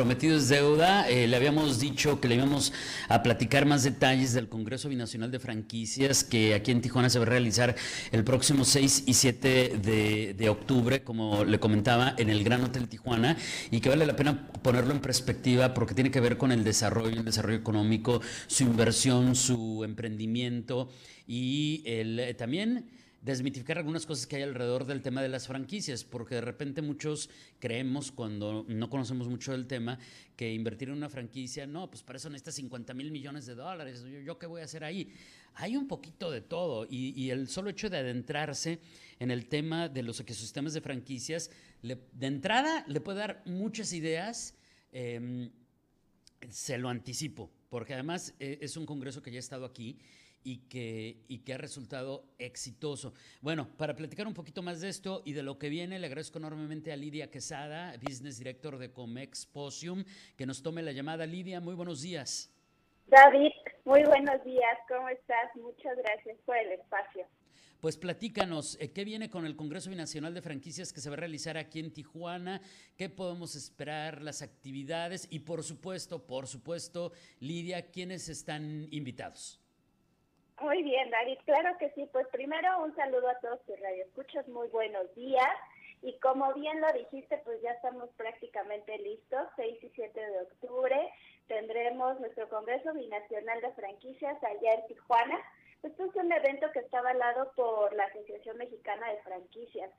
Prometido es deuda. Eh, le habíamos dicho que le íbamos a platicar más detalles del Congreso Binacional de Franquicias que aquí en Tijuana se va a realizar el próximo 6 y 7 de, de, octubre, como le comentaba, en el Gran Hotel Tijuana y que vale la pena ponerlo en perspectiva porque tiene que ver con el desarrollo, el desarrollo económico, su inversión, su emprendimiento y el, eh, también desmitificar algunas cosas que hay alrededor del tema de las franquicias, porque de repente muchos creemos cuando no conocemos mucho del tema que invertir en una franquicia, no, pues para eso necesitas 50 mil millones de dólares, ¿Yo, qué voy a hacer ahí? Hay un poquito de todo y, el solo hecho de adentrarse en el tema de los ecosistemas de franquicias, de entrada le puede dar muchas ideas, em, se lo anticipo, porque además eh, es un congreso que ya ha estado aquí y que, y que ha resultado exitoso. Bueno, para platicar un poquito más de esto y de lo que viene, le agradezco enormemente a Lidia Quesada, Business Director de Comex Posium, que nos tome la llamada. Lidia, muy buenos días. David, muy buenos días, ¿cómo estás? Muchas gracias por el espacio. Pues platícanos, eh, ¿qué viene con el Congreso Binacional de Franquicias que se va a realizar aquí en Tijuana? ¿Qué podemos esperar? Las actividades y por supuesto, por supuesto, Lidia, ¿quiénes están invitados? Muy bien, David, claro que sí. Pues primero un saludo a todos tus radioescuchas, muy buenos días. Y como bien lo dijiste, pues ya estamos prácticamente listos. 6 y 7 de octubre tendremos nuestro Congreso Binacional de Franquicias allá en Tijuana. Esto es un evento que está avalado por la Asociación Mexicana de Franquicias.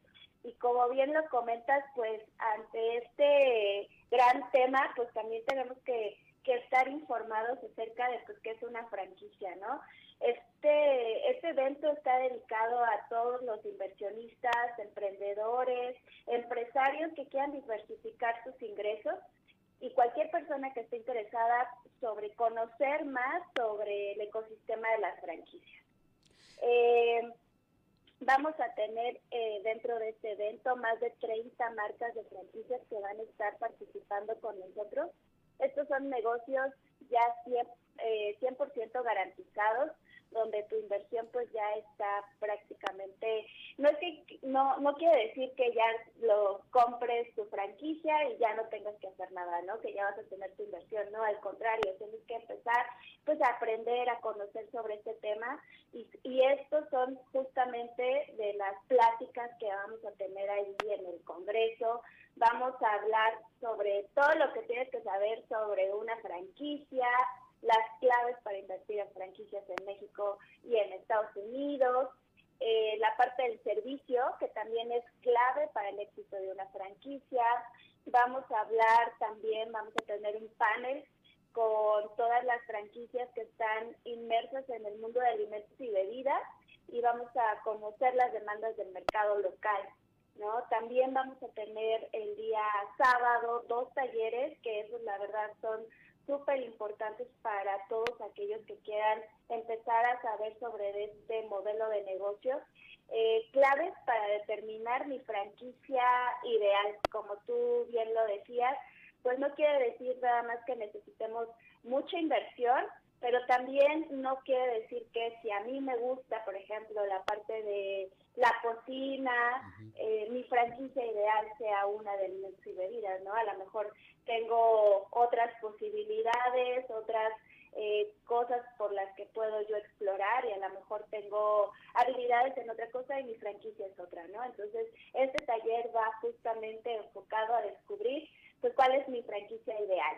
Y como bien lo comentas, pues ante este gran tema, pues también tenemos que, que estar informados acerca de pues, qué es una franquicia, ¿no? Este, este evento está dedicado a todos los inversionistas, emprendedores, empresarios que quieran diversificar sus ingresos y cualquier persona que esté interesada sobre conocer más sobre el ecosistema de las franquicias. Eh, vamos a tener eh, dentro de este evento más de 30 marcas de franquicias que van a estar participando con nosotros. Estos son negocios ya 100%, eh, 100 garantizados donde tu inversión pues ya está prácticamente, no es que, no, no quiere decir que ya lo compres tu franquicia y ya no tengas que hacer nada, ¿no? Que ya vas a tener tu inversión, no, al contrario, tienes que empezar pues a aprender, a conocer sobre este tema y, y estos son justamente de las pláticas que vamos a tener ahí en el Congreso, vamos a hablar sobre todo lo que tienes que saber sobre una franquicia, las claves para invertir en franquicias en México y en Estados Unidos, eh, la parte del servicio, que también es clave para el éxito de una franquicia. Vamos a hablar también, vamos a tener un panel con todas las franquicias que están inmersas en el mundo de alimentos y bebidas y vamos a conocer las demandas del mercado local. ¿no? También vamos a tener el día sábado dos talleres que esos la verdad son súper importantes para todos aquellos que quieran empezar a saber sobre este modelo de negocio. Eh, claves para determinar mi franquicia ideal, como tú bien lo decías, pues no quiere decir nada más que necesitemos mucha inversión, pero también no quiere decir que si a mí me gusta, por ejemplo, la parte de la cocina, eh, mi franquicia ideal sea una de alimentos y bebidas, ¿no? A lo mejor tengo otras posibilidades, otras eh, cosas por las que puedo yo explorar y a lo mejor tengo habilidades en otra cosa y mi franquicia es otra, ¿no? Entonces, este taller va justamente enfocado a descubrir pues cuál es mi franquicia ideal.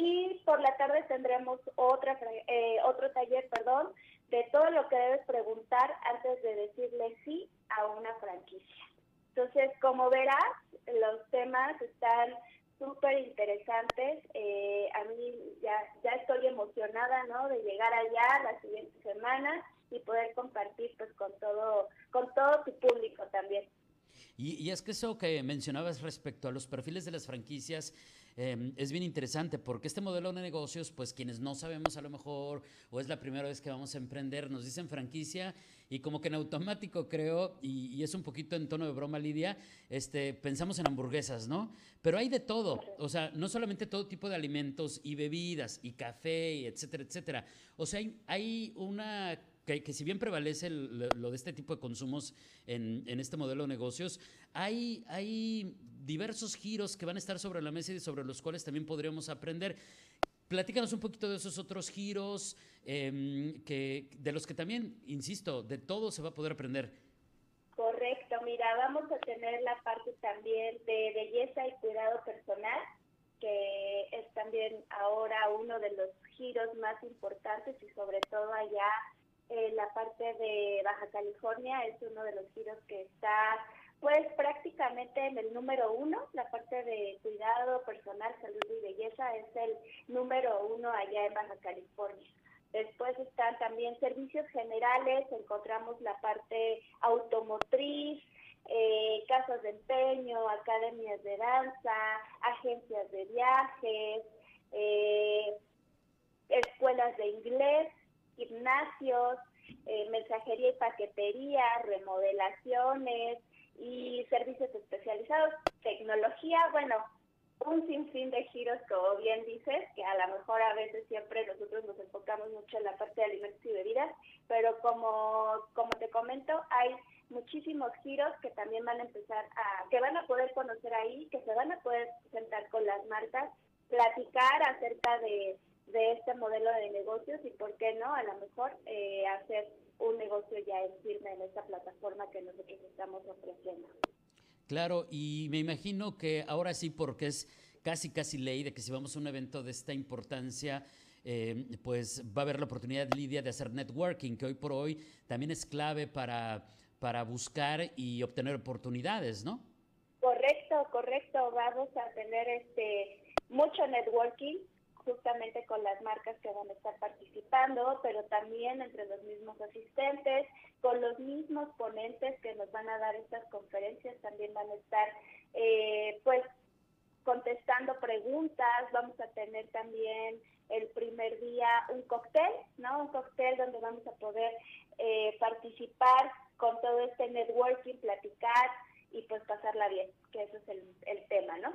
Y por la tarde tendremos otra, eh, otro taller, perdón, de todo lo que debes preguntar antes de decirle sí a una franquicia. Entonces, como verás, los temas están súper interesantes. Eh, a mí ya, ya estoy emocionada, ¿no? De llegar allá la siguiente semana y poder compartir, pues, con todo, con todo tu público también. Y, y es que eso que mencionabas respecto a los perfiles de las franquicias em, es bien interesante porque este modelo de negocios, pues quienes no sabemos a lo mejor o es la primera vez que vamos a emprender, nos dicen franquicia y como que en automático creo, y, es un poquito en tono de broma Lidia, este, pensamos en hamburguesas, ¿no? Pero hay de todo, o sea, no solamente todo tipo de alimentos y bebidas y café, y etcétera, etcétera. O sea, hay, hay una que, si bien prevalece lo de este tipo de consumos en, este modelo de negocios, hay, hay diversos giros que van a estar sobre la mesa y sobre los cuales también podríamos aprender. Platícanos un poquito de esos otros giros, em, que, de los que también, insisto, de todo se va a poder aprender. Correcto, mira, vamos a tener la parte también de belleza y cuidado personal, que es también ahora uno de los giros más importantes y sobre todo allá en la parte de Baja California es uno de los giros que está pues prácticamente en el número uno, la parte de cuidado personal, salud y belleza es el número uno allá en Baja California. Después están también servicios generales, encontramos la parte automotriz, eh, casas de empeño, academias de danza, agencias de viajes, eh, escuelas de inglés, gimnasios, eh, mensajería y paquetería, remodelaciones y servicios especializados, tecnología, bueno, un sinfín de giros, como bien dices, que a lo mejor a veces siempre nosotros nos enfocamos mucho en la parte de alimentos y bebidas, pero como, como te comento, hay muchísimos giros que también van a empezar a, que van a poder conocer ahí, que se van a poder sentar con las marcas, platicar acerca de de este modelo de negocios y por qué no, a lo mejor eh, hacer un negocio ya en firme en esta plataforma que nosotros estamos ofreciendo. Claro, y me imagino que ahora sí, porque es casi, casi ley de que si vamos a un evento de esta importancia, eh, pues va a haber la oportunidad, Lidia, de hacer networking, que hoy por hoy también es clave para, para buscar y obtener oportunidades, ¿no? Correcto, correcto. Vamos a tener este mucho networking justamente con las marcas que van a estar participando, pero también entre los mismos asistentes, con los mismos ponentes que nos van a dar estas conferencias, también van a estar eh, pues contestando preguntas, vamos a tener también el primer día un cóctel, ¿no? Un cóctel donde vamos a poder eh, participar con todo este networking, platicar y pues pasarla bien, que eso es el, tema, ¿no?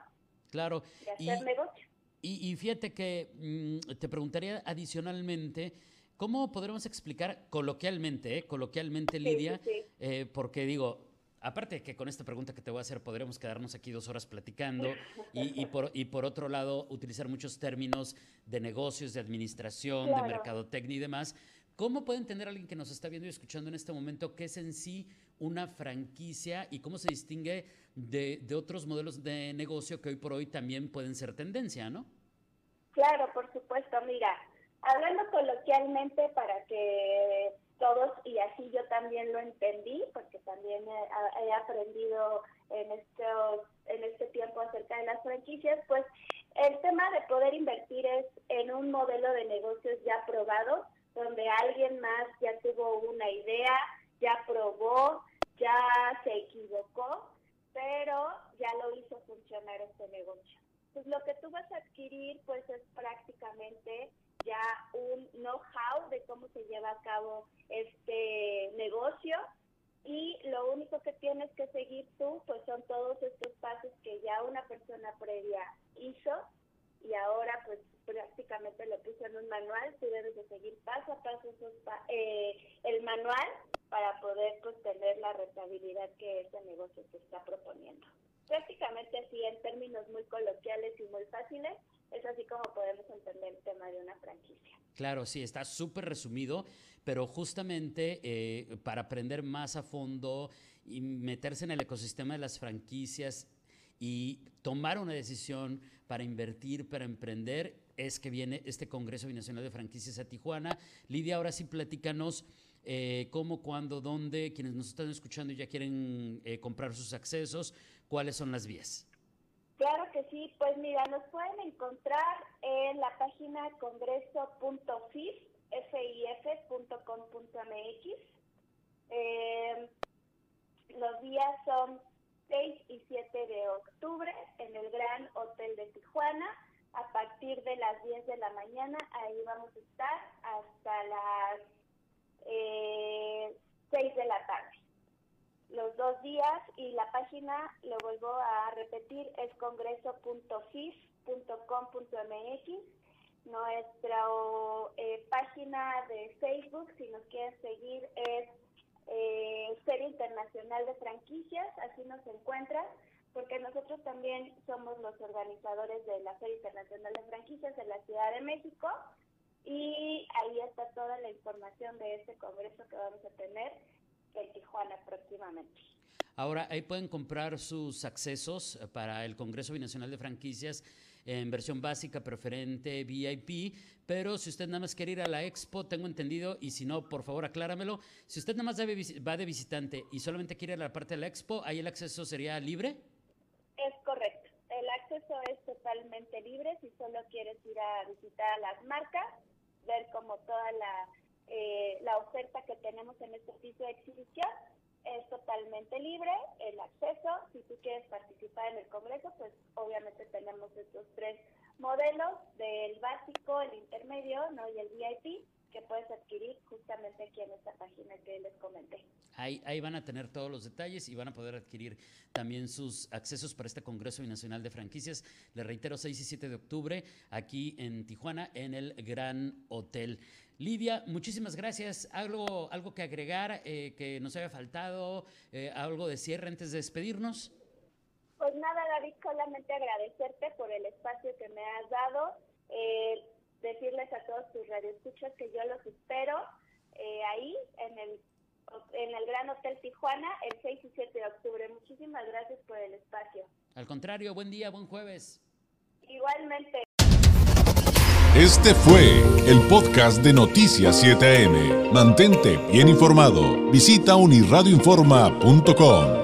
Claro. De hacer negocio. Y, fíjate que mm, te preguntaría adicionalmente, ¿cómo podremos explicar coloquialmente, eh, coloquialmente Lidia? Eh, porque digo, aparte que con esta pregunta que te voy a hacer podremos quedarnos aquí dos horas platicando y, por, y por otro lado utilizar muchos términos de negocios, de administración, de mercadotecnia y demás, ¿cómo puede entender alguien que nos está viendo y escuchando en este momento qué es en sí una franquicia y cómo se distingue de, de otros modelos de negocio que hoy por hoy también pueden ser tendencia, ¿no? Claro, por supuesto. Mira, hablando coloquialmente para que todos, y así yo también lo entendí, porque también he, aprendido en, estos, en este tiempo acerca de las franquicias, pues el tema de poder invertir es en un modelo de negocios ya probado, donde alguien más ya tuvo una idea, ya probó, ya se equivocó, pero ya lo hizo funcionar este negocio. Pues lo que tú vas a adquirir pues es prácticamente ya un know-how de cómo se lleva a cabo este negocio. Y lo único que tienes que seguir tú pues son todos estos pasos que ya una persona previa hizo. Y ahora pues prácticamente lo puso en un manual, tú debes de seguir paso a paso eh, el manual para poder pues tener la rentabilidad que ese negocio te está proponiendo prácticamente así en términos muy coloquiales y muy fáciles, es así como podemos entender el tema de una franquicia. Claro, sí, está súper resumido, pero justamente eh, para aprender más a fondo y meterse en el ecosistema de las franquicias y tomar una decisión para invertir, para emprender, es que viene este Congreso Binacional de Franquicias a Tijuana. Lidia, ahora sí platícanos eh, cómo, cuándo, dónde, quienes nos están escuchando y ya quieren eh, comprar sus accesos, cuáles son las vías. Claro que sí, pues mira, nos pueden encontrar en la página congreso.fif.com.mx. Eh, los días son 6 y 7 de octubre en el Gran Hotel de Tijuana. A partir de las 10 de la mañana, ahí vamos a estar hasta las eh, 6 de la tarde. Los dos días y la página, lo vuelvo a repetir, es congreso.fif.com.mx. Nuestra eh, página de Facebook, si nos quieren seguir, es eh, Feria Internacional de Franquicias, así nos encuentran, porque nosotros también somos los organizadores de la Feria Internacional de Franquicias en la Ciudad de México y ahí está toda la información de este congreso que vamos a tener en Tijuana próximamente. Ahora, ahí pueden comprar sus accesos para el Congreso Binacional de Franquicias en versión básica, preferente, VIP, pero si usted nada más quiere ir a la expo, tengo entendido, y si no, por favor acláramelo, si usted nada más va de visitante y solamente quiere ir a la parte de la expo, ¿ahí el acceso sería libre? Es correcto, el acceso es totalmente libre si solo quieres ir a visitar las marcas, ver como toda la, eh, la oferta que tenemos en este piso de exhibición es totalmente libre el acceso. Si tú quieres participar en el Congreso, pues obviamente tenemos estos tres modelos del básico, el intermedio ¿no? y el VIP que puedes adquirir justamente aquí en esta página que les comenté. Ahí, ahí van a tener todos los detalles y van a poder adquirir también sus accesos para este Congreso Binacional de Franquicias. Les reitero, 6 y 7 de octubre, aquí en Tijuana, en el Gran Hotel. Lidia, muchísimas gracias. ¿Algo, algo que agregar eh, que nos haya faltado? Eh, ¿Algo de cierre antes de despedirnos? Pues nada, David, solamente agradecerte por el espacio que me has dado. Eh, decirles a todos tus radioescuchas que yo los espero ahí en el en el Gran Hotel Tijuana el 6 y 7 de octubre. Muchísimas gracias por el espacio. Al contrario, buen día, buen jueves. Igualmente. Este fue el podcast de Noticias 7am. Mantente bien informado. Visita unirradioinforma.com.